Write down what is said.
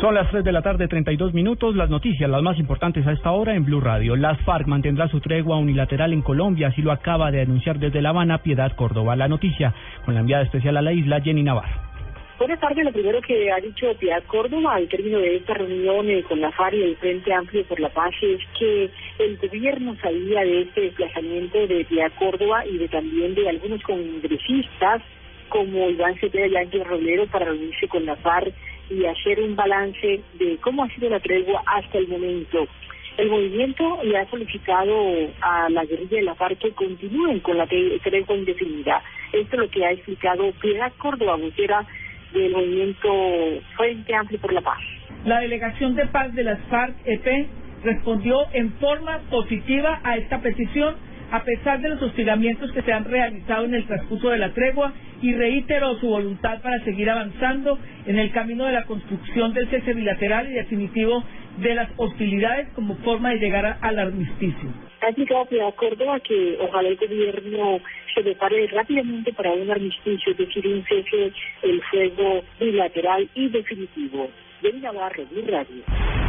Son las 3 de la tarde, 32 minutos. Las noticias, las más importantes a esta hora en Blue Radio. Las FARC mantendrá su tregua unilateral en Colombia, así lo acaba de anunciar desde La Habana Piedad Córdoba. La noticia con la enviada especial a la isla, Jenny Navarro. Buenas tardes. Lo primero que ha dicho Piedad Córdoba al término de esta reunión eh, con la FARC y el Frente Amplio por la Paz es que el gobierno sabía de este desplazamiento de Piedad Córdoba y de también de algunos congresistas como Iván Cepeda y Ángel Roblero para reunirse con la FARC y hacer un balance de cómo ha sido la tregua hasta el momento. El movimiento le ha solicitado a la guerrilla de la FARC que continúen con la tregua indefinida. Esto es lo que ha explicado Piedad Córdoba, vocera del movimiento Frente Amplio por la Paz. La delegación de paz de las FARC-EP respondió en forma positiva a esta petición a pesar de los hostigamientos que se han realizado en el transcurso de la tregua y reiteró su voluntad para seguir avanzando en el camino de la construcción del cese bilateral y definitivo de las hostilidades como forma de llegar al armisticio. Ha llegado de a que ojalá el gobierno se prepare rápidamente para un armisticio, es decir, un cese el fuego bilateral y definitivo. De Navarro, Radio.